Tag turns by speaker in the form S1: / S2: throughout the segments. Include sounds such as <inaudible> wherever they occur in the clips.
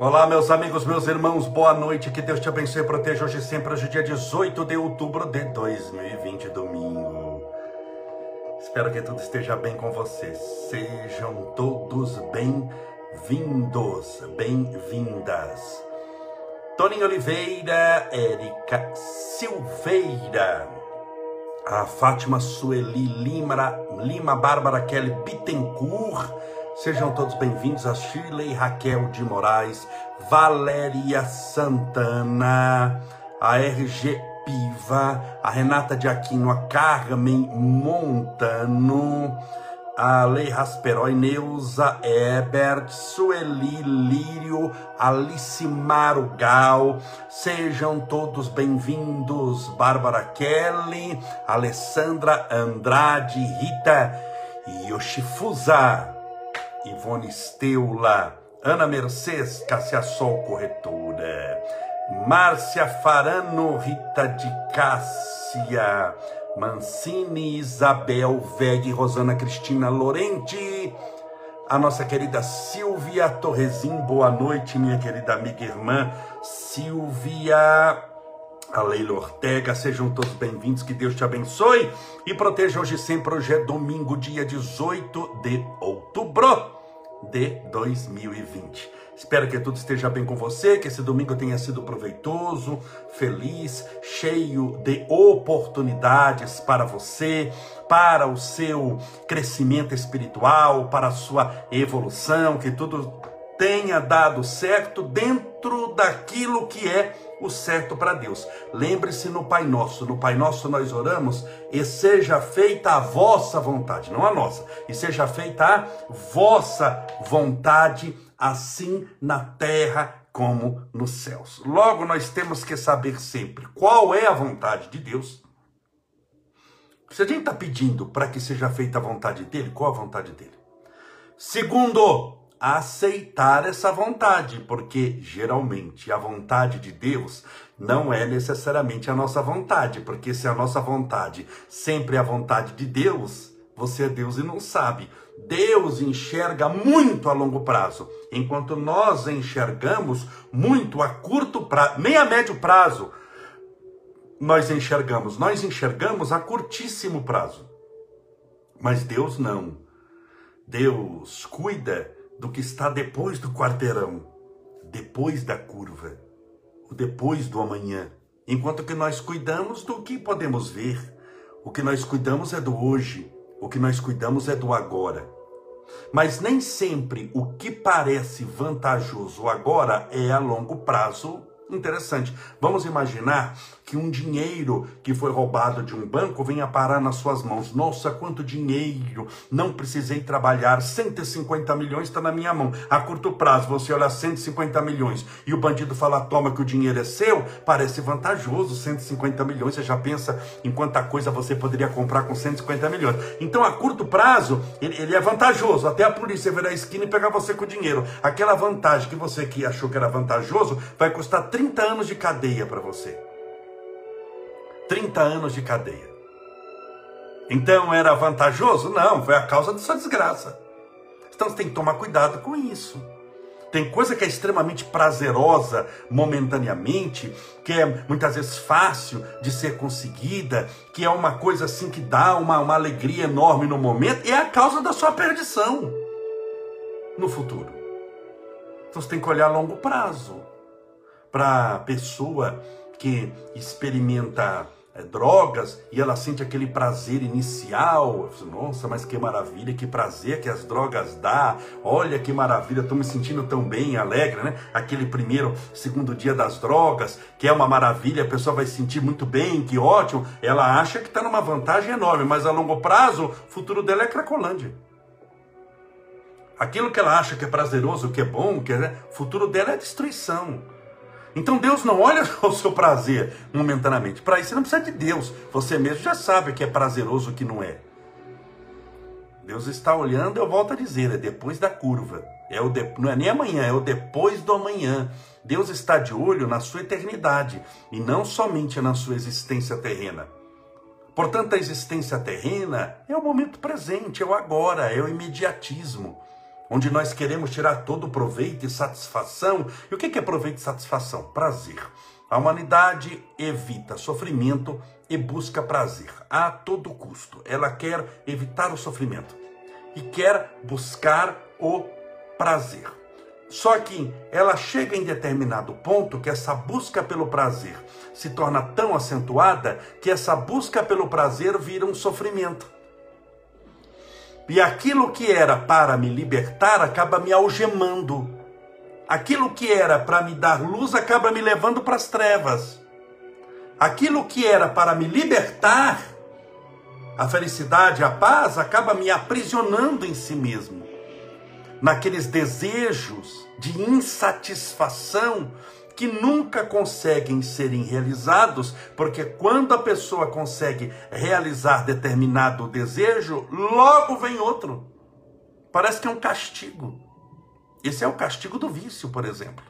S1: Olá, meus amigos, meus irmãos, boa noite. Que Deus te abençoe e proteja hoje sempre, hoje, dia 18 de outubro de 2020, domingo. Espero que tudo esteja bem com vocês. Sejam todos bem-vindos, bem-vindas. Toninho Oliveira, Érica Silveira, a Fátima Sueli Lima, Lima Bárbara Kelly Bittencourt, Sejam todos bem-vindos a Shirley Raquel de Moraes, Valéria Santana, a RG Piva, a Renata de Aquino, a Carmen Montano, a Lei Rasperói, Neuza Ebert, Sueli Lírio, Alice Marugal, sejam todos bem-vindos, Bárbara Kelly, Alessandra Andrade, Rita Yoshifusa, Ivone Steula, Ana Mercedes, Cássia Sol Corretora, Márcia Farano, Rita de Cássia, Mancini, Isabel Veg, Rosana Cristina Lorente, a nossa querida Silvia Torresim, boa noite, minha querida amiga e irmã Silvia, a Leila Ortega, sejam todos bem-vindos, que Deus te abençoe e proteja hoje sempre, hoje é domingo, dia 18 de outubro de 2020. Espero que tudo esteja bem com você, que esse domingo tenha sido proveitoso, feliz, cheio de oportunidades para você, para o seu crescimento espiritual, para a sua evolução, que tudo tenha dado certo dentro daquilo que é o certo para Deus. Lembre-se no Pai Nosso. No Pai Nosso nós oramos e seja feita a vossa vontade, não a nossa. E seja feita a vossa vontade, assim na terra como nos céus. Logo nós temos que saber sempre qual é a vontade de Deus. Se a gente está pedindo para que seja feita a vontade dele, qual a vontade dele? Segundo, aceitar essa vontade, porque geralmente a vontade de Deus não é necessariamente a nossa vontade, porque se a nossa vontade sempre é a vontade de Deus, você é Deus e não sabe. Deus enxerga muito a longo prazo, enquanto nós enxergamos muito a curto prazo, nem a médio prazo. Nós enxergamos, nós enxergamos a curtíssimo prazo. Mas Deus não. Deus cuida do que está depois do quarteirão, depois da curva, o depois do amanhã. Enquanto que nós cuidamos do que podemos ver, o que nós cuidamos é do hoje, o que nós cuidamos é do agora. Mas nem sempre o que parece vantajoso agora é a longo prazo interessante. Vamos imaginar que um dinheiro que foi roubado de um banco venha parar nas suas mãos. Nossa, quanto dinheiro! Não precisei trabalhar. 150 milhões está na minha mão. A curto prazo, você olha 150 milhões e o bandido fala: toma que o dinheiro é seu. Parece vantajoso. 150 milhões, você já pensa em quanta coisa você poderia comprar com 150 milhões. Então, a curto prazo, ele, ele é vantajoso. Até a polícia virar a esquina e pegar você com o dinheiro. Aquela vantagem que você que achou que era vantajoso vai custar 30 anos de cadeia para você. 30 anos de cadeia. Então era vantajoso? Não, foi a causa de sua desgraça. Então você tem que tomar cuidado com isso. Tem coisa que é extremamente prazerosa momentaneamente, que é muitas vezes fácil de ser conseguida, que é uma coisa assim que dá uma, uma alegria enorme no momento, e é a causa da sua perdição no futuro. Então você tem que olhar a longo prazo para a pessoa que experimenta é, drogas e ela sente aquele prazer inicial. Nossa, mas que maravilha, que prazer que as drogas dá. Olha que maravilha, estou me sentindo tão bem, alegre, né? Aquele primeiro, segundo dia das drogas, que é uma maravilha, a pessoa vai se sentir muito bem, que ótimo. Ela acha que está numa vantagem enorme, mas a longo prazo, o futuro dela é Cracolândia. Aquilo que ela acha que é prazeroso, que é bom, que é, o futuro dela é destruição. Então Deus não olha <laughs> o seu prazer momentaneamente. Para isso você não precisa de Deus. Você mesmo já sabe o que é prazeroso e o que não é. Deus está olhando, eu volto a dizer, é depois da curva. É o de, não é nem amanhã, é o depois do amanhã. Deus está de olho na sua eternidade e não somente na sua existência terrena. Portanto, a existência terrena é o momento presente, é o agora, é o imediatismo. Onde nós queremos tirar todo proveito e satisfação. E o que é proveito e satisfação? Prazer. A humanidade evita sofrimento e busca prazer a todo custo. Ela quer evitar o sofrimento e quer buscar o prazer. Só que ela chega em determinado ponto que essa busca pelo prazer se torna tão acentuada que essa busca pelo prazer vira um sofrimento. E aquilo que era para me libertar acaba me algemando. Aquilo que era para me dar luz acaba me levando para as trevas. Aquilo que era para me libertar, a felicidade, a paz, acaba me aprisionando em si mesmo. Naqueles desejos de insatisfação que nunca conseguem serem realizados, porque quando a pessoa consegue realizar determinado desejo, logo vem outro. Parece que é um castigo. Esse é o castigo do vício, por exemplo.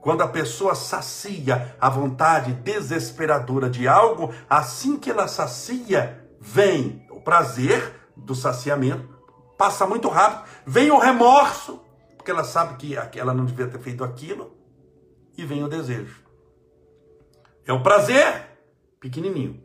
S1: Quando a pessoa sacia a vontade desesperadora de algo, assim que ela sacia, vem o prazer do saciamento, passa muito rápido, vem o remorso, porque ela sabe que ela não devia ter feito aquilo, e vem o desejo. É o prazer, pequenininho.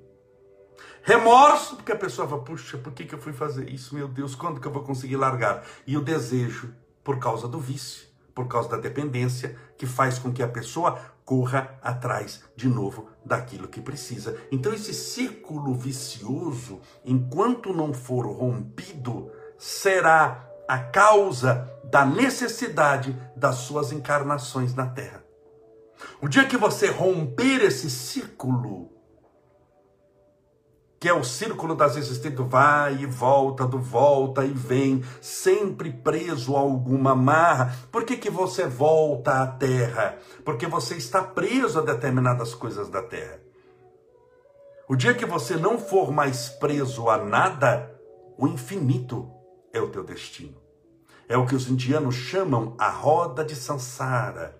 S1: Remorso, porque a pessoa fala, puxa, por que, que eu fui fazer isso? Meu Deus, quando que eu vou conseguir largar? E o desejo, por causa do vício, por causa da dependência, que faz com que a pessoa corra atrás de novo daquilo que precisa. Então, esse círculo vicioso, enquanto não for rompido, será a causa da necessidade das suas encarnações na Terra. O dia que você romper esse círculo, que é o círculo das existências, do vai e volta, do volta e vem, sempre preso a alguma marra. Por que, que você volta à terra? Porque você está preso a determinadas coisas da terra. O dia que você não for mais preso a nada, o infinito é o teu destino. É o que os indianos chamam a roda de Sansara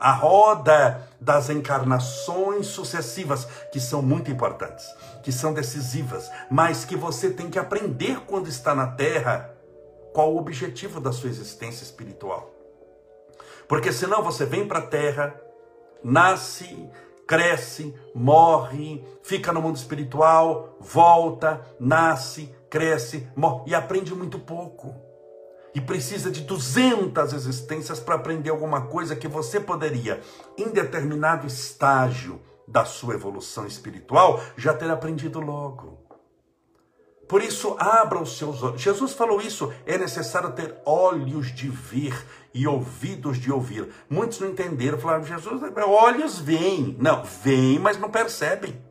S1: a roda das encarnações sucessivas, que são muito importantes, que são decisivas, mas que você tem que aprender quando está na Terra qual o objetivo da sua existência espiritual. Porque senão você vem para a Terra, nasce, cresce, morre, fica no mundo espiritual, volta, nasce, cresce, morre e aprende muito pouco e precisa de 200 existências para aprender alguma coisa que você poderia, em determinado estágio da sua evolução espiritual, já ter aprendido logo. Por isso, abra os seus olhos. Jesus falou isso: é necessário ter olhos de ver e ouvidos de ouvir. Muitos não entenderam, falaram: Jesus, olhos veem. Não, veem, mas não percebem.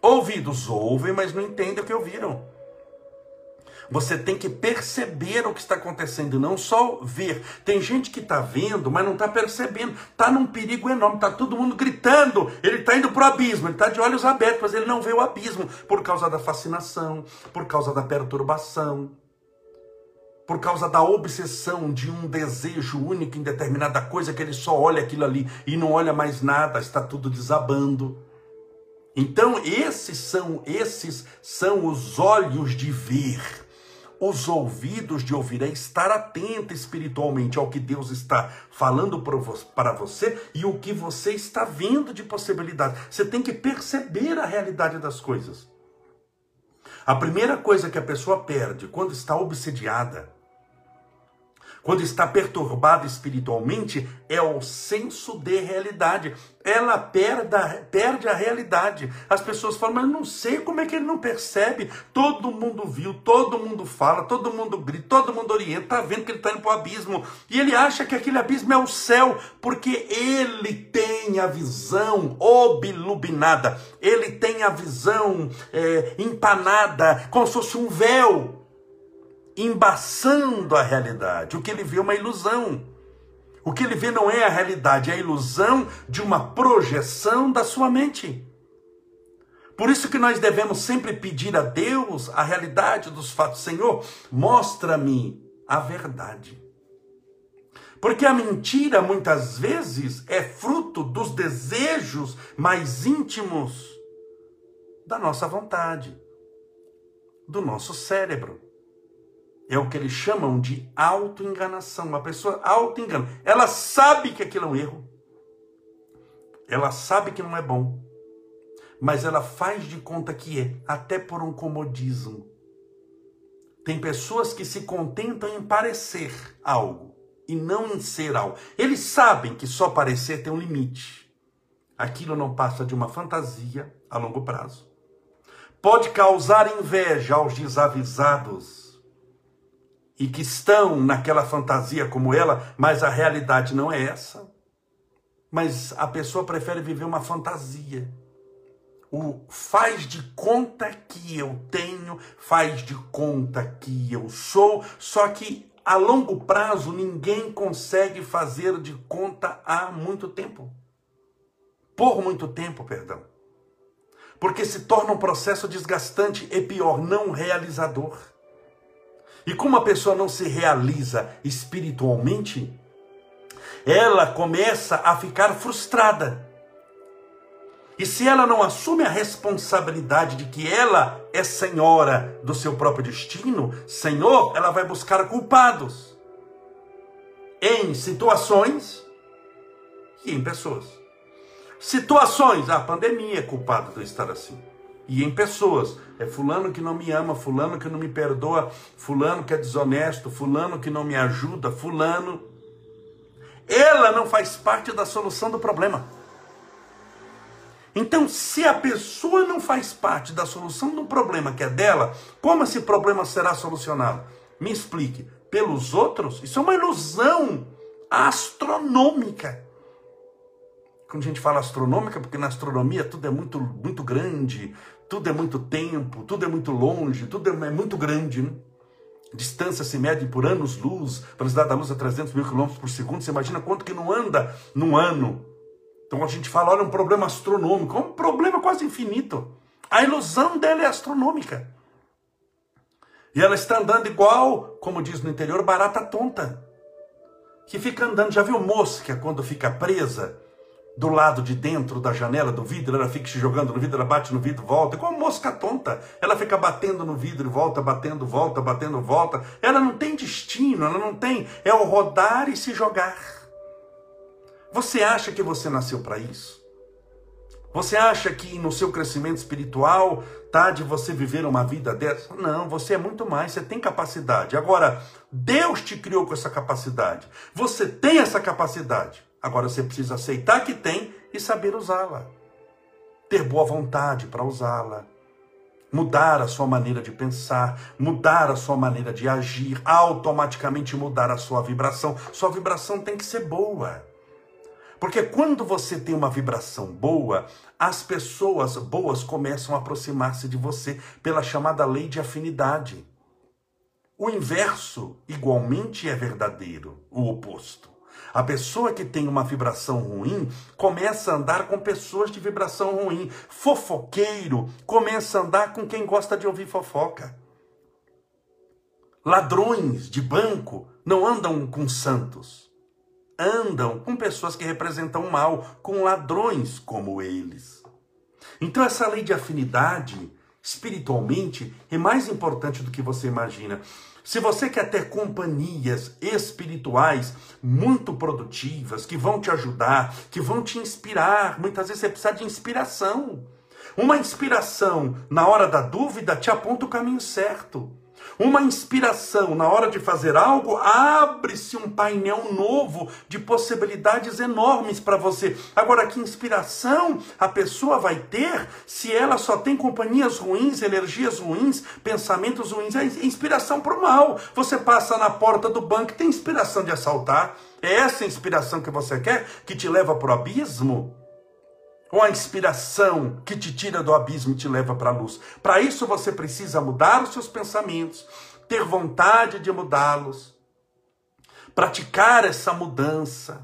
S1: Ouvidos ouvem, mas não entendem o que ouviram. Você tem que perceber o que está acontecendo, não só ver. Tem gente que está vendo, mas não está percebendo. Está num perigo enorme, está todo mundo gritando. Ele está indo para o abismo, ele está de olhos abertos, mas ele não vê o abismo por causa da fascinação, por causa da perturbação, por causa da obsessão de um desejo único em determinada coisa que ele só olha aquilo ali e não olha mais nada, está tudo desabando. Então, esses são esses são os olhos de ver os ouvidos de ouvir, é estar atento espiritualmente ao que Deus está falando para você e o que você está vendo de possibilidade. Você tem que perceber a realidade das coisas. A primeira coisa que a pessoa perde quando está obsediada quando está perturbada espiritualmente, é o senso de realidade. Ela perda, perde a realidade. As pessoas falam, mas não sei como é que ele não percebe. Todo mundo viu, todo mundo fala, todo mundo grita, todo mundo orienta, está vendo que ele está indo para o abismo. E ele acha que aquele abismo é o céu, porque ele tem a visão obilubinada, ele tem a visão é, empanada, como se fosse um véu embaçando a realidade. O que ele vê é uma ilusão. O que ele vê não é a realidade, é a ilusão de uma projeção da sua mente. Por isso que nós devemos sempre pedir a Deus a realidade dos fatos. Senhor, mostra-me a verdade. Porque a mentira muitas vezes é fruto dos desejos mais íntimos da nossa vontade, do nosso cérebro. É o que eles chamam de auto-enganação. Uma pessoa auto-engana. Ela sabe que aquilo é um erro. Ela sabe que não é bom. Mas ela faz de conta que é, até por um comodismo. Tem pessoas que se contentam em parecer algo e não em ser algo. Eles sabem que só parecer tem um limite. Aquilo não passa de uma fantasia a longo prazo. Pode causar inveja aos desavisados e que estão naquela fantasia como ela, mas a realidade não é essa. Mas a pessoa prefere viver uma fantasia o faz de conta que eu tenho, faz de conta que eu sou, só que a longo prazo ninguém consegue fazer de conta há muito tempo. Por muito tempo, perdão. Porque se torna um processo desgastante e pior, não realizador. E como a pessoa não se realiza espiritualmente, ela começa a ficar frustrada e se ela não assume a responsabilidade de que ela é senhora do seu próprio destino, Senhor, ela vai buscar culpados em situações e em pessoas. Situações, a pandemia é culpada de eu estar assim. E em pessoas, é fulano que não me ama, fulano que não me perdoa, fulano que é desonesto, fulano que não me ajuda, fulano. Ela não faz parte da solução do problema. Então, se a pessoa não faz parte da solução do problema que é dela, como esse problema será solucionado? Me explique. Pelos outros? Isso é uma ilusão astronômica. Quando a gente fala astronômica, porque na astronomia tudo é muito, muito grande, tudo é muito tempo, tudo é muito longe, tudo é muito grande. Né? Distância se mede por anos-luz, velocidade da luz a 300 mil quilômetros por segundo. Você imagina quanto que não anda num ano? Então a gente fala, olha, um problema astronômico, é um problema quase infinito. A ilusão dela é astronômica. E ela está andando igual, como diz no interior, barata tonta. Que fica andando, já viu mosca quando fica presa do lado de dentro da janela do vidro, ela fica se jogando no vidro, ela bate no vidro, volta, como mosca tonta. Ela fica batendo no vidro, volta, batendo, volta, batendo, volta. Ela não tem destino, ela não tem, é o rodar e se jogar. Você acha que você nasceu para isso? Você acha que no seu crescimento espiritual tá de você viver uma vida dessa? Não, você é muito mais, você tem capacidade. Agora, Deus te criou com essa capacidade. Você tem essa capacidade. Agora você precisa aceitar que tem e saber usá-la. Ter boa vontade para usá-la. Mudar a sua maneira de pensar, mudar a sua maneira de agir, automaticamente mudar a sua vibração. Sua vibração tem que ser boa. Porque quando você tem uma vibração boa, as pessoas boas começam a aproximar-se de você pela chamada lei de afinidade. O inverso igualmente é verdadeiro, o oposto. A pessoa que tem uma vibração ruim começa a andar com pessoas de vibração ruim. Fofoqueiro começa a andar com quem gosta de ouvir fofoca. Ladrões de banco não andam com santos andam com pessoas que representam mal, com ladrões como eles. Então, essa lei de afinidade, espiritualmente, é mais importante do que você imagina. Se você quer ter companhias espirituais muito produtivas, que vão te ajudar, que vão te inspirar, muitas vezes você precisa de inspiração. Uma inspiração na hora da dúvida te aponta o caminho certo. Uma inspiração na hora de fazer algo, abre-se um painel novo de possibilidades enormes para você. Agora, que inspiração a pessoa vai ter se ela só tem companhias ruins, energias ruins, pensamentos ruins? É inspiração para o mal. Você passa na porta do banco tem inspiração de assaltar. É essa inspiração que você quer que te leva para o abismo? Ou a inspiração que te tira do abismo e te leva para a luz. Para isso você precisa mudar os seus pensamentos, ter vontade de mudá-los, praticar essa mudança,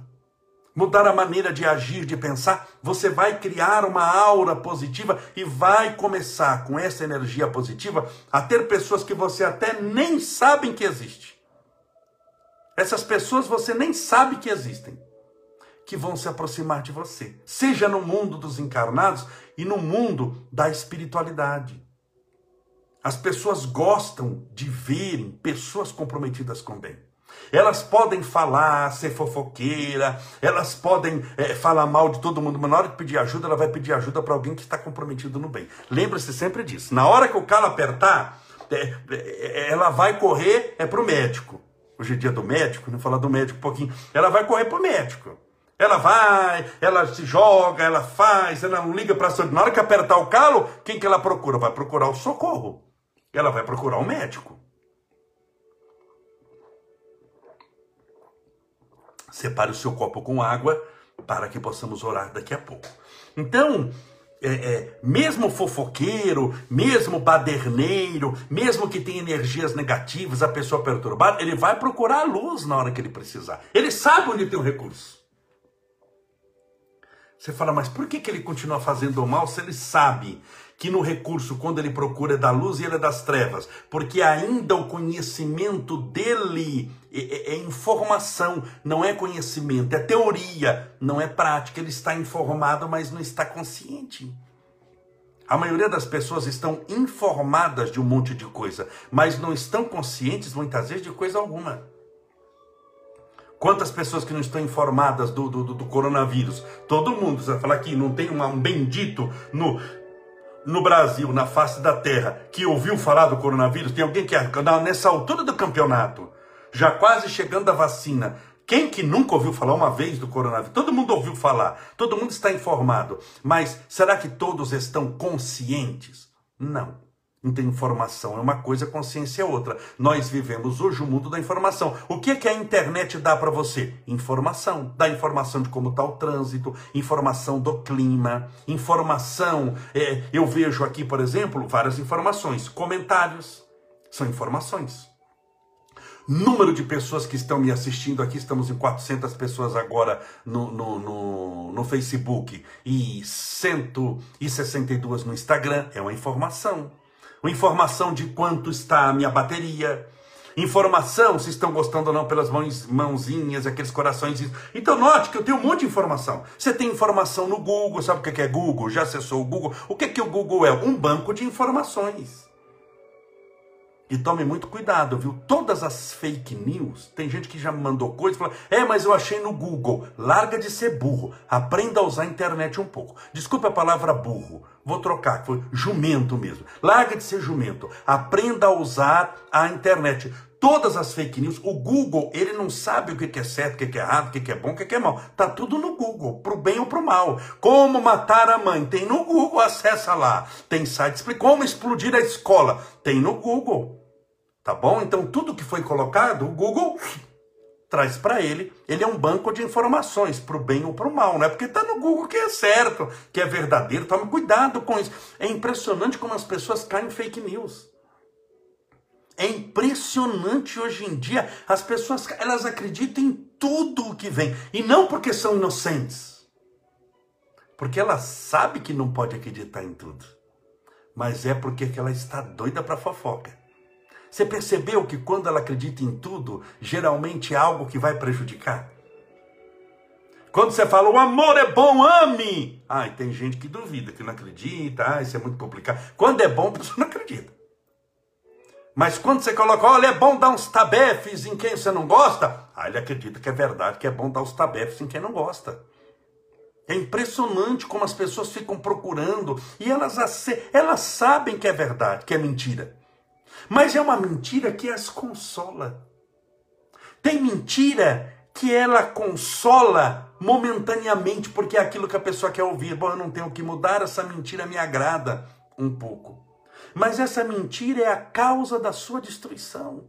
S1: mudar a maneira de agir, de pensar. Você vai criar uma aura positiva e vai começar com essa energia positiva a ter pessoas que você até nem sabe que existe. Essas pessoas você nem sabe que existem que vão se aproximar de você, seja no mundo dos encarnados e no mundo da espiritualidade. As pessoas gostam de verem pessoas comprometidas com bem. Elas podem falar, ser fofoqueira, elas podem é, falar mal de todo mundo, mas na hora de pedir ajuda, ela vai pedir ajuda para alguém que está comprometido no bem. Lembre-se sempre disso. Na hora que o calo apertar, é, é, ela vai correr é para o médico. Hoje é dia do médico, não falar do médico um pouquinho. Ela vai correr para o médico. Ela vai, ela se joga, ela faz, ela não liga para a saúde. Na hora que apertar o calo, quem que ela procura? Vai procurar o socorro. Ela vai procurar o médico. Separe o seu copo com água para que possamos orar daqui a pouco. Então, é, é, mesmo fofoqueiro, mesmo baderneiro, mesmo que tenha energias negativas, a pessoa perturbada, ele vai procurar a luz na hora que ele precisar. Ele sabe onde tem o recurso. Você fala, mas por que, que ele continua fazendo mal se ele sabe que no recurso, quando ele procura, é da luz e ele é das trevas? Porque ainda o conhecimento dele é, é, é informação, não é conhecimento, é teoria, não é prática. Ele está informado, mas não está consciente. A maioria das pessoas estão informadas de um monte de coisa, mas não estão conscientes muitas vezes de coisa alguma. Quantas pessoas que não estão informadas do, do, do coronavírus? Todo mundo, vai falar aqui, não tem um bendito no, no Brasil, na face da terra, que ouviu falar do coronavírus? Tem alguém que, nessa altura do campeonato, já quase chegando a vacina, quem que nunca ouviu falar uma vez do coronavírus? Todo mundo ouviu falar, todo mundo está informado, mas será que todos estão conscientes? Não. Não tem informação, é uma coisa, consciência é outra. Nós vivemos hoje o mundo da informação. O que é que a internet dá para você? Informação. Dá informação de como está o trânsito, informação do clima, informação. É, eu vejo aqui, por exemplo, várias informações. Comentários são informações. Número de pessoas que estão me assistindo aqui, estamos em 400 pessoas agora no, no, no, no Facebook e 162 no Instagram, é uma informação informação de quanto está a minha bateria, informação se estão gostando ou não pelas mãos, mãozinhas, aqueles corações. Então note que eu tenho um monte de informação. Você tem informação no Google, sabe o que é Google? Já acessou o Google? O que é que o Google é? Um banco de informações. E tome muito cuidado, viu? Todas as fake news, tem gente que já me mandou coisa e falou: é, mas eu achei no Google. Larga de ser burro. Aprenda a usar a internet um pouco. Desculpe a palavra burro. Vou trocar, foi jumento mesmo. Larga de ser jumento. Aprenda a usar a internet. Todas as fake news, o Google, ele não sabe o que é certo, o que é errado, o que é bom, o que é mal. Tá tudo no Google, pro bem ou pro mal. Como matar a mãe? Tem no Google, acessa lá. Tem site explica como explodir a escola. Tem no Google. Tá bom? Então tudo que foi colocado, o Google traz para ele. Ele é um banco de informações, para o bem ou para o mal, não é porque está no Google que é certo, que é verdadeiro. Tome cuidado com isso. É impressionante como as pessoas caem em fake news. É impressionante hoje em dia as pessoas elas acreditam em tudo o que vem e não porque são inocentes, porque ela sabe que não pode acreditar em tudo, mas é porque ela está doida para fofoca. Você percebeu que quando ela acredita em tudo, geralmente é algo que vai prejudicar? Quando você fala, o amor é bom, ame! Ai, tem gente que duvida, que não acredita, ah, isso é muito complicado. Quando é bom, a pessoa não acredita. Mas quando você coloca, olha, é bom dar uns tabefes em quem você não gosta, ah, ele acredita que é verdade, que é bom dar os tabefes em quem não gosta. É impressionante como as pessoas ficam procurando e elas, elas sabem que é verdade, que é mentira. Mas é uma mentira que as consola. Tem mentira que ela consola momentaneamente, porque é aquilo que a pessoa quer ouvir. Bom, eu não tenho que mudar, essa mentira me agrada um pouco. Mas essa mentira é a causa da sua destruição.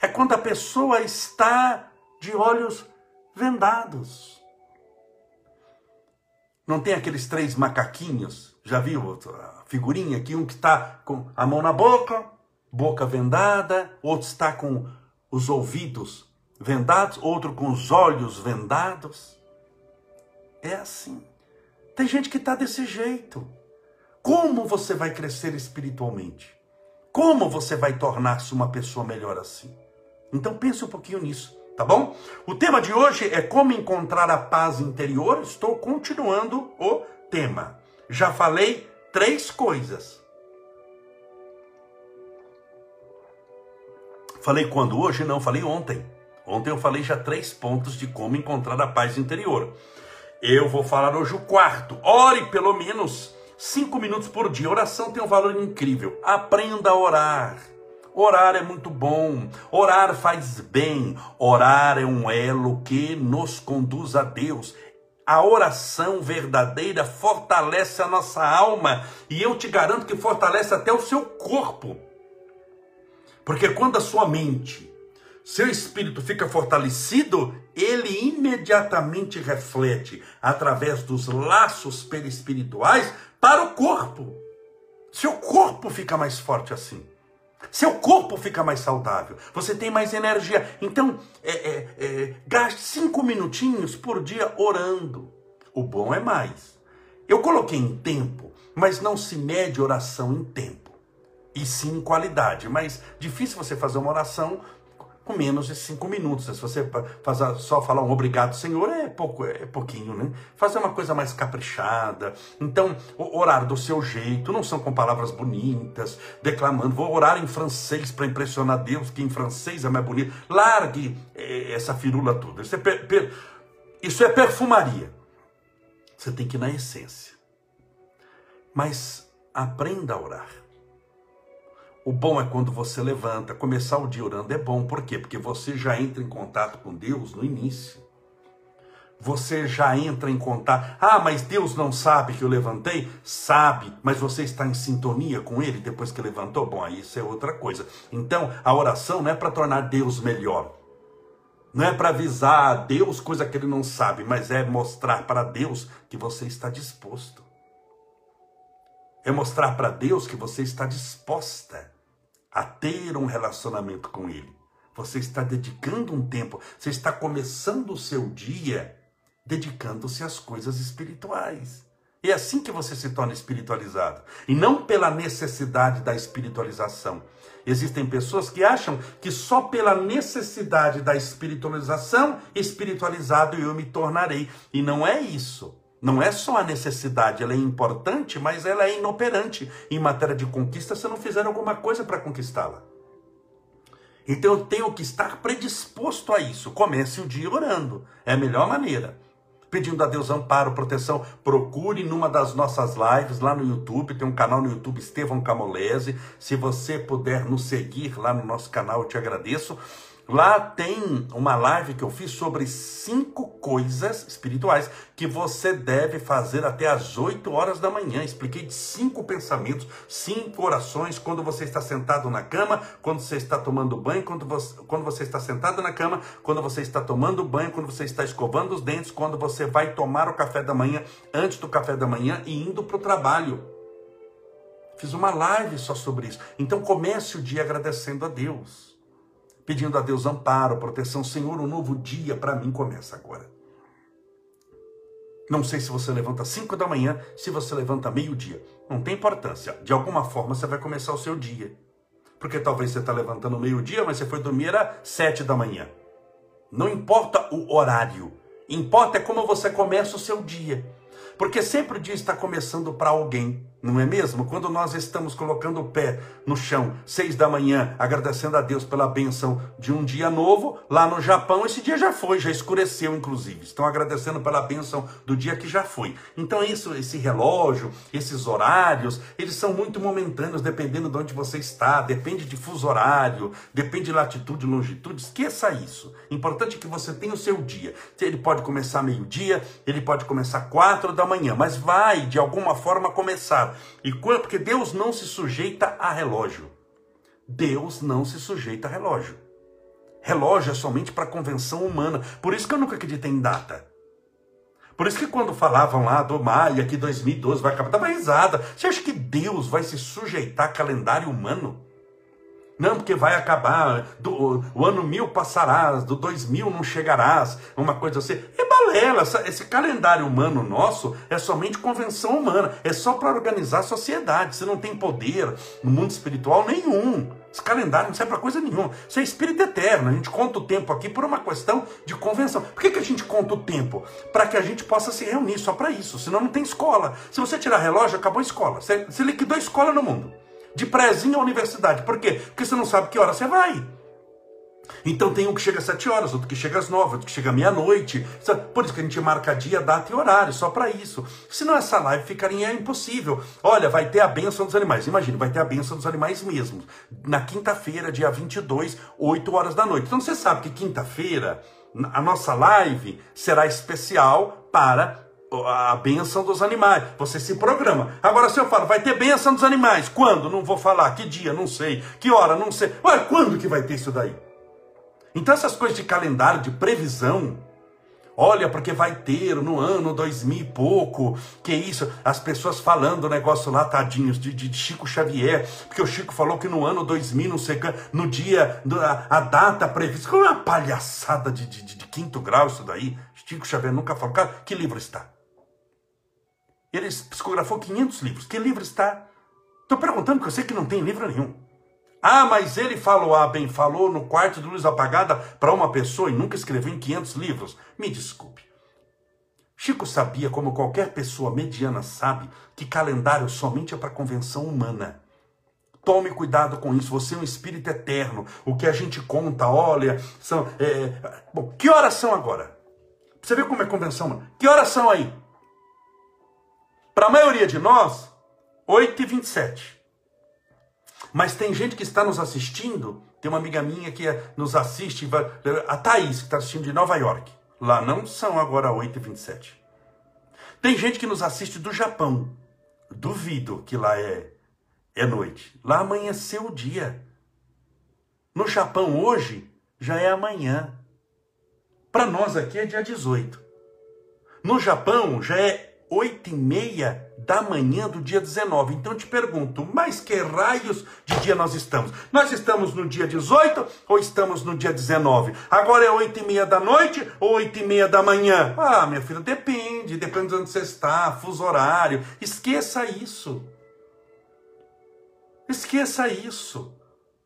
S1: É quando a pessoa está de olhos vendados. Não tem aqueles três macaquinhos? Já viu a figurinha aqui? Um que está com a mão na boca, boca vendada, outro está com os ouvidos vendados, outro com os olhos vendados. É assim. Tem gente que está desse jeito. Como você vai crescer espiritualmente? Como você vai tornar-se uma pessoa melhor assim? Então pense um pouquinho nisso, tá bom? O tema de hoje é como encontrar a paz interior. Estou continuando o tema. Já falei três coisas Falei quando? Hoje? Não, falei ontem. Ontem eu falei já três pontos de como encontrar a paz interior. Eu vou falar hoje o quarto. Ore pelo menos cinco minutos por dia. Oração tem um valor incrível. Aprenda a orar. Orar é muito bom, orar faz bem, orar é um elo que nos conduz a Deus. A oração verdadeira fortalece a nossa alma e eu te garanto que fortalece até o seu corpo. Porque quando a sua mente, seu espírito fica fortalecido, ele imediatamente reflete através dos laços perispirituais para o corpo. Seu corpo fica mais forte assim. Seu corpo fica mais saudável, você tem mais energia. Então, é, é, é, gaste cinco minutinhos por dia orando. O bom é mais. Eu coloquei em tempo, mas não se mede oração em tempo, e sim qualidade. Mas difícil você fazer uma oração com menos de cinco minutos. Se você fazer, só falar um obrigado, Senhor, é pouco, é pouquinho, né? Fazer uma coisa mais caprichada. Então, orar do seu jeito, não são com palavras bonitas, declamando. Vou orar em francês para impressionar Deus, que em francês é mais bonito. Largue é, essa firula toda. Isso é, per, per, isso é perfumaria. Você tem que ir na essência. Mas aprenda a orar. O bom é quando você levanta, começar o dia orando é bom, por quê? Porque você já entra em contato com Deus no início. Você já entra em contato. Ah, mas Deus não sabe que eu levantei? Sabe, mas você está em sintonia com Ele depois que levantou? Bom, aí isso é outra coisa. Então, a oração não é para tornar Deus melhor. Não é para avisar a Deus coisa que Ele não sabe, mas é mostrar para Deus que você está disposto. É mostrar para Deus que você está disposta a ter um relacionamento com Ele. Você está dedicando um tempo, você está começando o seu dia dedicando-se às coisas espirituais. É assim que você se torna espiritualizado. E não pela necessidade da espiritualização. Existem pessoas que acham que só pela necessidade da espiritualização, espiritualizado eu me tornarei. E não é isso. Não é só a necessidade, ela é importante, mas ela é inoperante em matéria de conquista se não fizer alguma coisa para conquistá-la. Então eu tenho que estar predisposto a isso. Comece o dia orando, é a melhor maneira. Pedindo a Deus amparo, proteção, procure numa das nossas lives lá no YouTube, tem um canal no YouTube Estevão Camolese. Se você puder nos seguir lá no nosso canal, eu te agradeço. Lá tem uma live que eu fiz sobre cinco coisas espirituais que você deve fazer até às 8 horas da manhã. Expliquei de cinco pensamentos, cinco orações quando você está sentado na cama, quando você está tomando banho, quando você, quando você está sentado na cama, quando você está tomando banho, quando você está escovando os dentes, quando você vai tomar o café da manhã, antes do café da manhã e indo para o trabalho. Fiz uma live só sobre isso. Então comece o dia agradecendo a Deus pedindo a Deus amparo, proteção. Senhor, um novo dia para mim começa agora. Não sei se você levanta 5 da manhã, se você levanta meio-dia. Não tem importância. De alguma forma você vai começar o seu dia. Porque talvez você está levantando meio-dia, mas você foi dormir às 7 da manhã. Não importa o horário. Importa é como você começa o seu dia. Porque sempre o dia está começando para alguém. Não é mesmo? Quando nós estamos colocando o pé no chão, seis da manhã, agradecendo a Deus pela benção de um dia novo, lá no Japão, esse dia já foi, já escureceu, inclusive. Estão agradecendo pela benção do dia que já foi. Então, isso, esse relógio, esses horários, eles são muito momentâneos, dependendo de onde você está, depende de fuso horário, depende de latitude longitude. Esqueça isso. Importante é que você tenha o seu dia. Ele pode começar meio-dia, ele pode começar quatro da manhã, mas vai, de alguma forma, começar e quando, porque Deus não se sujeita a relógio. Deus não se sujeita a relógio. Relógio é somente para convenção humana. Por isso que eu nunca acreditei em data. Por isso que quando falavam lá do Maia que 2012 vai acabar, dava risada. Você acha que Deus vai se sujeitar a calendário humano? Não, porque vai acabar, do, o ano mil passarás, do dois mil não chegarás, uma coisa assim. É balela, esse calendário humano nosso é somente convenção humana, é só para organizar a sociedade. Você não tem poder no mundo espiritual nenhum. Esse calendário não serve para coisa nenhuma. Isso é espírito eterno. A gente conta o tempo aqui por uma questão de convenção. Por que, que a gente conta o tempo? Para que a gente possa se reunir só para isso. Senão não tem escola. Se você tirar relógio, acabou a escola. Você, você liquidou a escola no mundo de prézinho à universidade. Por quê? Porque você não sabe que hora você vai. Então tem um que chega às 7 horas, outro que chega às 9, outro que chega à meia-noite. Por isso que a gente marca dia, data e horário, só para isso. Senão essa live ficaria impossível. Olha, vai ter a benção dos animais. Imagina, vai ter a benção dos animais mesmo. Na quinta-feira, dia 22, 8 horas da noite. Então você sabe que quinta-feira a nossa live será especial para a benção dos animais. Você se programa. Agora, se eu falo, vai ter benção dos animais. Quando? Não vou falar. Que dia? Não sei. Que hora? Não sei. Ué, quando que vai ter isso daí? Então, essas coisas de calendário, de previsão, olha, porque vai ter no ano 2000 e pouco, que isso, as pessoas falando o negócio lá, tadinhos, de, de, Chico Xavier, porque o Chico falou que no ano 2000, não sei, no dia, a, a data prevista, é uma palhaçada de, de, de, quinto grau isso daí, Chico Xavier nunca falou, cara, que livro está? Ele psicografou 500 livros, que livro está? Estou perguntando, porque eu sei que não tem livro nenhum. Ah, mas ele falou, ah, bem, falou no quarto de luz apagada para uma pessoa e nunca escreveu em 500 livros. Me desculpe. Chico sabia, como qualquer pessoa mediana sabe, que calendário somente é para convenção humana. Tome cuidado com isso. Você é um espírito eterno. O que a gente conta, olha, são. É... Bom, que horas são agora? Você vê como é convenção humana? Que horas são aí? Para a maioria de nós, 8h27. Mas tem gente que está nos assistindo, tem uma amiga minha que nos assiste, a Thaís, que está assistindo de Nova York. Lá não são agora 8h27. Tem gente que nos assiste do Japão. Duvido que lá é, é noite. Lá amanheceu o dia. No Japão hoje já é amanhã. Para nós aqui é dia 18. No Japão já é oito e meia da manhã do dia 19. Então eu te pergunto, mas que raios de dia nós estamos? Nós estamos no dia 18 ou estamos no dia 19? Agora é oito e meia da noite ou oito e meia da manhã? Ah, minha filha, depende, depende de onde você está, fuso horário. Esqueça isso. Esqueça isso.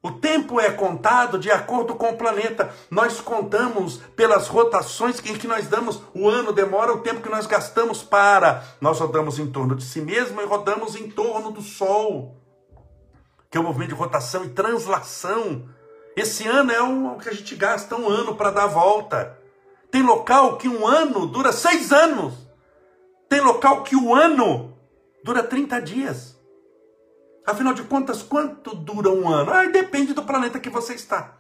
S1: O tempo é contado de acordo com o planeta. Nós contamos pelas rotações em que nós damos. O ano demora o tempo que nós gastamos para. Nós rodamos em torno de si mesmo e rodamos em torno do Sol, que é o movimento de rotação e translação. Esse ano é o que a gente gasta um ano para dar a volta. Tem local que um ano dura seis anos. Tem local que o ano dura 30 dias. Afinal de contas, quanto dura um ano? Ah, depende do planeta que você está.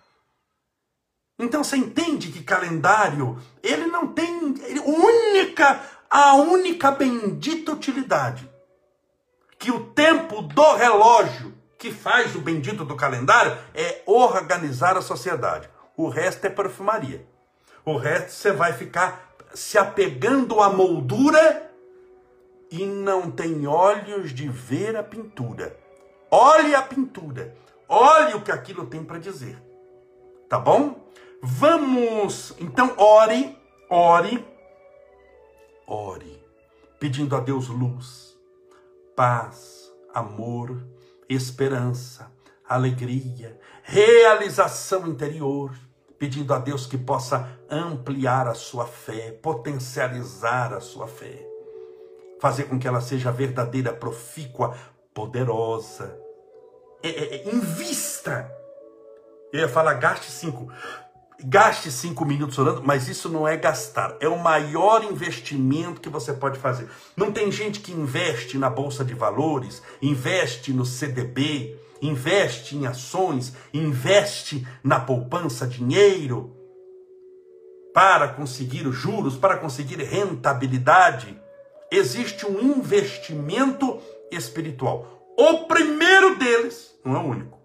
S1: Então você entende que calendário, ele não tem ele, única, a única bendita utilidade que o tempo do relógio que faz o bendito do calendário é organizar a sociedade. O resto é perfumaria. O resto você vai ficar se apegando à moldura e não tem olhos de ver a pintura. Olhe a pintura. Olhe o que aquilo tem para dizer. Tá bom? Vamos, então, ore, ore, ore, pedindo a Deus luz, paz, amor, esperança, alegria, realização interior, pedindo a Deus que possa ampliar a sua fé, potencializar a sua fé, fazer com que ela seja verdadeira, profícua, poderosa, é, é, é, invista. Eu ia falar, gaste cinco. Gaste cinco minutos orando, mas isso não é gastar. É o maior investimento que você pode fazer. Não tem gente que investe na Bolsa de Valores, investe no CDB, investe em ações, investe na poupança, dinheiro, para conseguir os juros, para conseguir rentabilidade. Existe um investimento espiritual. O primeiro deles, não é o único,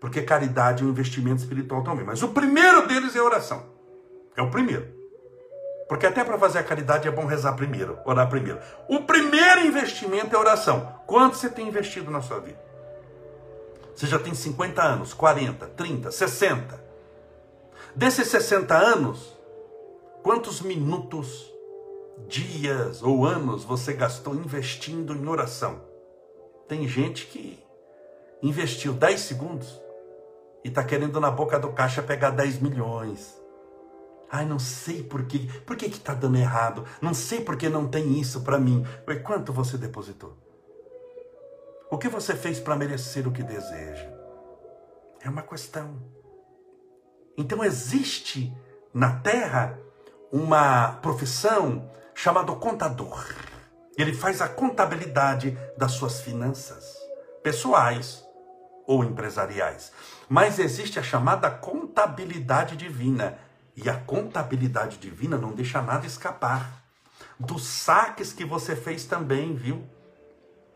S1: porque caridade é um investimento espiritual também, mas o primeiro deles é oração. É o primeiro. Porque até para fazer a caridade é bom rezar primeiro, orar primeiro. O primeiro investimento é oração. Quanto você tem investido na sua vida? Você já tem 50 anos, 40, 30, 60. Desses 60 anos, quantos minutos, dias ou anos você gastou investindo em oração? Tem gente que investiu 10 segundos e está querendo na boca do caixa pegar 10 milhões. Ai, não sei por quê. Por que está dando errado? Não sei por que não tem isso para mim. Ué, quanto você depositou? O que você fez para merecer o que deseja? É uma questão. Então existe na terra uma profissão chamada contador. Ele faz a contabilidade das suas finanças, pessoais ou empresariais. Mas existe a chamada contabilidade divina. E a contabilidade divina não deixa nada escapar. Dos saques que você fez também, viu?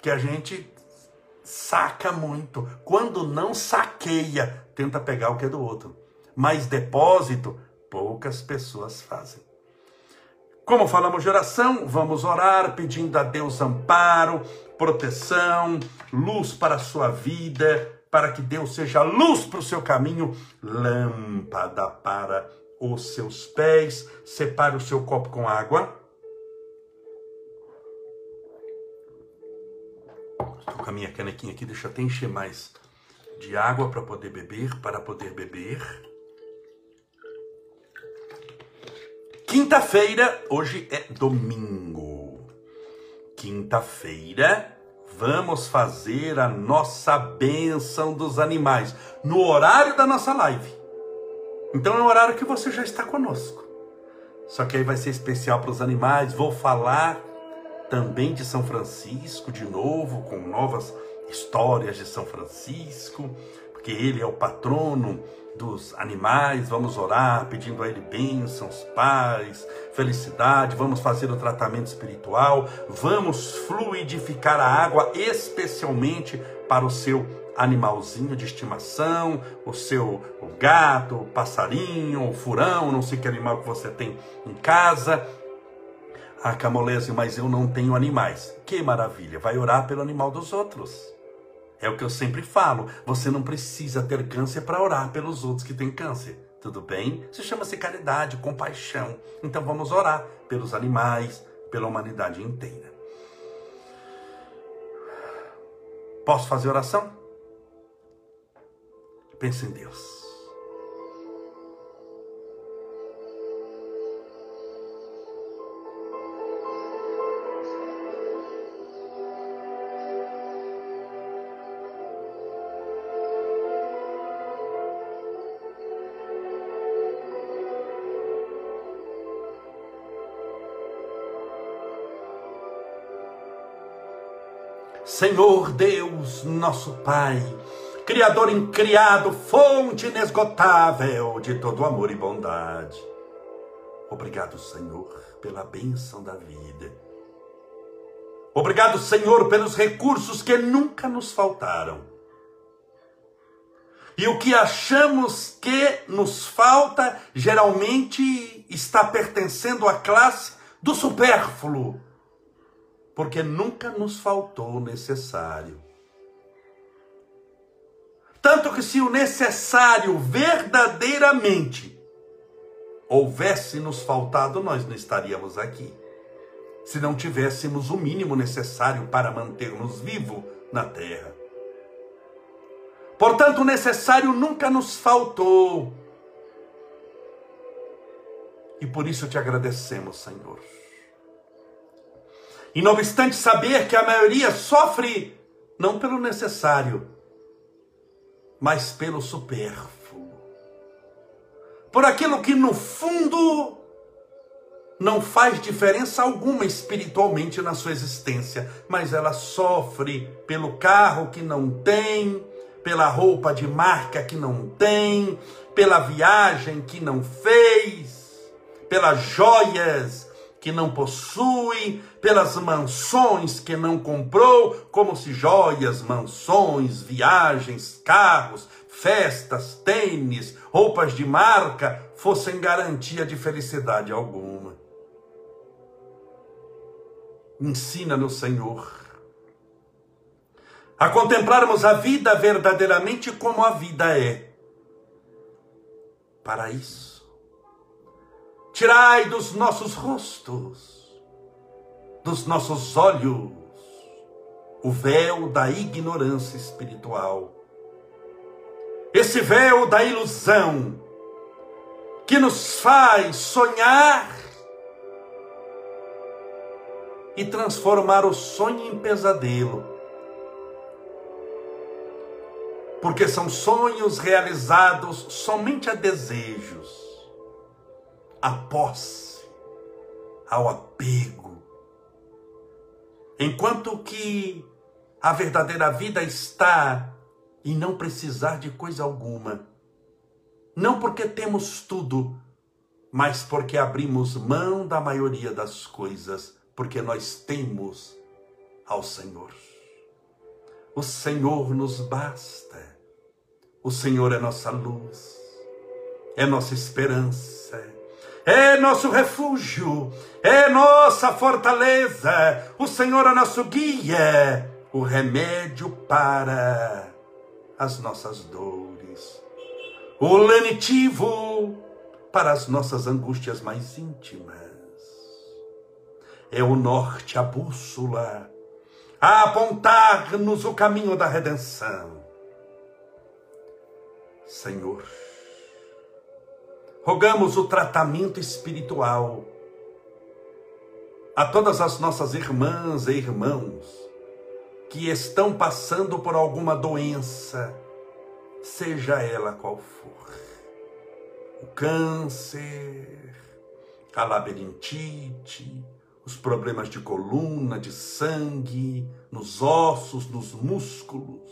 S1: Que a gente saca muito. Quando não saqueia, tenta pegar o que é do outro. Mas depósito, poucas pessoas fazem. Como falamos de oração, vamos orar pedindo a Deus amparo, proteção, luz para a sua vida, para que Deus seja luz para o seu caminho, lâmpada para os seus pés. Separe o seu copo com água. Estou com a minha canequinha aqui, deixa eu até encher mais de água para poder beber, para poder beber. Quinta-feira, hoje é domingo. Quinta-feira, vamos fazer a nossa bênção dos animais no horário da nossa live. Então é um horário que você já está conosco. Só que aí vai ser especial para os animais. Vou falar também de São Francisco de novo, com novas histórias de São Francisco, porque ele é o patrono dos animais, vamos orar pedindo a Ele bênçãos, paz, felicidade, vamos fazer o tratamento espiritual, vamos fluidificar a água, especialmente para o seu animalzinho de estimação, o seu o gato, o passarinho, o furão, não sei que animal que você tem em casa. Ah, Camolese, mas eu não tenho animais. Que maravilha, vai orar pelo animal dos outros. É o que eu sempre falo. Você não precisa ter câncer para orar pelos outros que têm câncer. Tudo bem? Isso chama-se caridade, compaixão. Então vamos orar pelos animais, pela humanidade inteira. Posso fazer oração? Pense em Deus. Senhor Deus, nosso Pai, Criador incriado, fonte inesgotável de todo amor e bondade. Obrigado, Senhor, pela bênção da vida. Obrigado, Senhor, pelos recursos que nunca nos faltaram. E o que achamos que nos falta, geralmente está pertencendo à classe do supérfluo porque nunca nos faltou o necessário. Tanto que se o necessário verdadeiramente houvesse nos faltado, nós não estaríamos aqui. Se não tivéssemos o mínimo necessário para manter-nos vivos na terra. Portanto, o necessário nunca nos faltou. E por isso te agradecemos, Senhor. E não obstante saber que a maioria sofre não pelo necessário, mas pelo supérfluo. Por aquilo que no fundo não faz diferença alguma espiritualmente na sua existência, mas ela sofre pelo carro que não tem, pela roupa de marca que não tem, pela viagem que não fez, pelas joias que não possui, pelas mansões que não comprou, como se joias, mansões, viagens, carros, festas, tênis, roupas de marca fossem garantia de felicidade alguma. Ensina-nos, Senhor, a contemplarmos a vida verdadeiramente como a vida é. Para isso, Tirai dos nossos rostos, dos nossos olhos, o véu da ignorância espiritual. Esse véu da ilusão que nos faz sonhar e transformar o sonho em pesadelo. porque são sonhos realizados somente a desejos, a posse, ao apego. Enquanto que a verdadeira vida está em não precisar de coisa alguma. Não porque temos tudo, mas porque abrimos mão da maioria das coisas, porque nós temos ao Senhor. O Senhor nos basta. O Senhor é nossa luz, é nossa esperança, é nosso refúgio, é nossa fortaleza. O Senhor é nosso guia, o remédio para as nossas dores, o lenitivo para as nossas angústias mais íntimas. É o norte, a bússola, a apontar-nos o caminho da redenção Senhor. Rogamos o tratamento espiritual a todas as nossas irmãs e irmãos que estão passando por alguma doença, seja ela qual for. O câncer, a labirintite, os problemas de coluna, de sangue, nos ossos, nos músculos,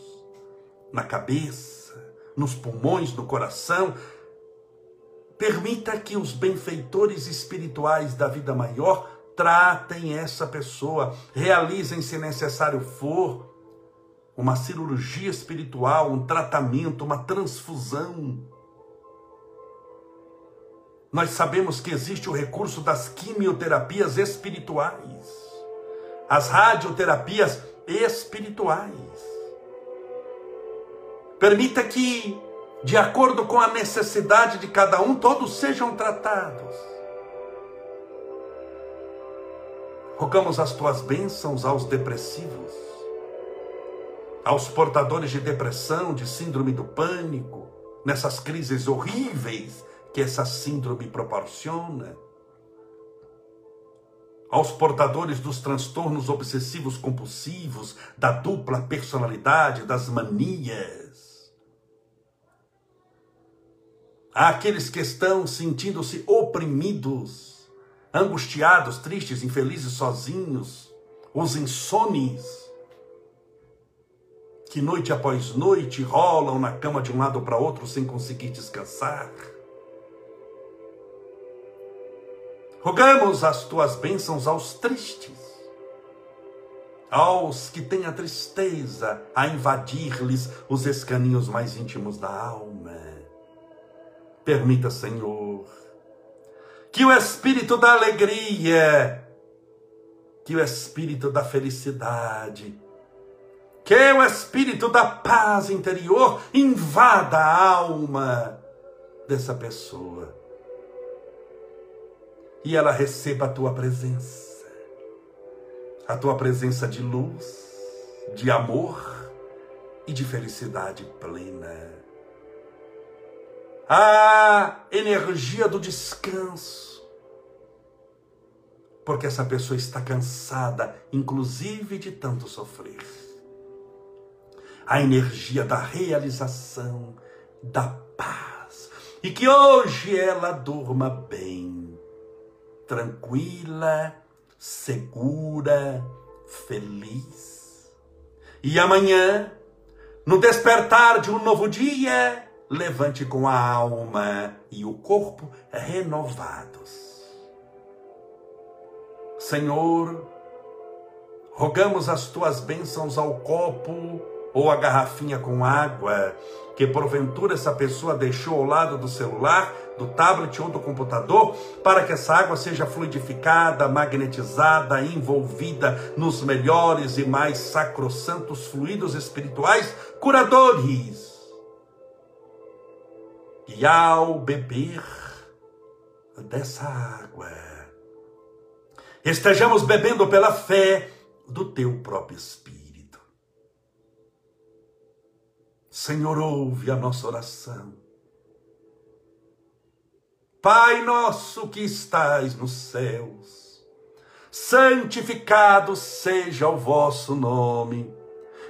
S1: na cabeça nos pulmões, no coração. Permita que os benfeitores espirituais da vida maior tratem essa pessoa, realizem, se necessário for, uma cirurgia espiritual, um tratamento, uma transfusão. Nós sabemos que existe o recurso das quimioterapias espirituais, as radioterapias espirituais. Permita que, de acordo com a necessidade de cada um, todos sejam tratados. Rogamos as tuas bênçãos aos depressivos, aos portadores de depressão, de síndrome do pânico, nessas crises horríveis que essa síndrome proporciona aos portadores dos transtornos obsessivos compulsivos, da dupla personalidade, das manias, àqueles que estão sentindo-se oprimidos, angustiados, tristes, infelizes, sozinhos, os insones, que noite após noite rolam na cama de um lado para outro sem conseguir descansar. Rogamos as tuas bênçãos aos tristes, aos que têm a tristeza a invadir-lhes os escaninhos mais íntimos da alma Permita, Senhor, que o espírito da alegria, que o espírito da felicidade, que o espírito da paz interior invada a alma dessa pessoa. E ela receba a tua presença, a tua presença de luz, de amor e de felicidade plena a energia do descanso. Porque essa pessoa está cansada, inclusive de tanto sofrer. A energia da realização, da paz. E que hoje ela durma bem, tranquila, segura, feliz. E amanhã, no despertar de um novo dia, levante com a alma e o corpo renovados. Senhor, rogamos as tuas bênçãos ao copo ou a garrafinha com água que porventura essa pessoa deixou ao lado do celular, do tablet ou do computador, para que essa água seja fluidificada, magnetizada, envolvida nos melhores e mais sacrossantos fluidos espirituais curadores e ao beber dessa água, estejamos bebendo pela fé do teu próprio Espírito. Senhor, ouve a nossa oração. Pai nosso que estais nos céus, santificado seja o vosso nome.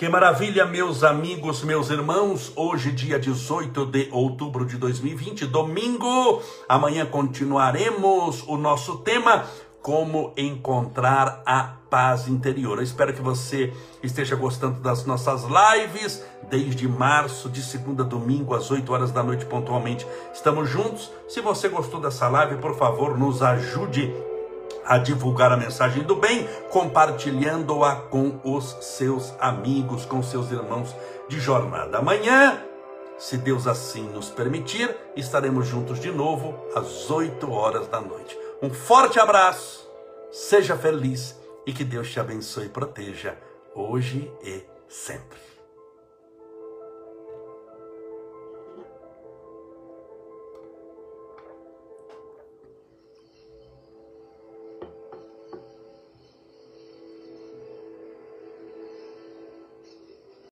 S1: Que maravilha, meus amigos, meus irmãos. Hoje, dia 18 de outubro de 2020, domingo. Amanhã continuaremos o nosso tema como encontrar a paz interior. Eu espero que você esteja gostando das nossas lives desde março, de segunda a domingo, às 8 horas da noite, pontualmente. Estamos juntos. Se você gostou dessa live, por favor, nos ajude a divulgar a mensagem do bem, compartilhando-a com os seus amigos, com seus irmãos de jornada. Amanhã, se Deus assim nos permitir, estaremos juntos de novo às 8 horas da noite. Um forte abraço, seja feliz e que Deus te abençoe e proteja hoje e sempre.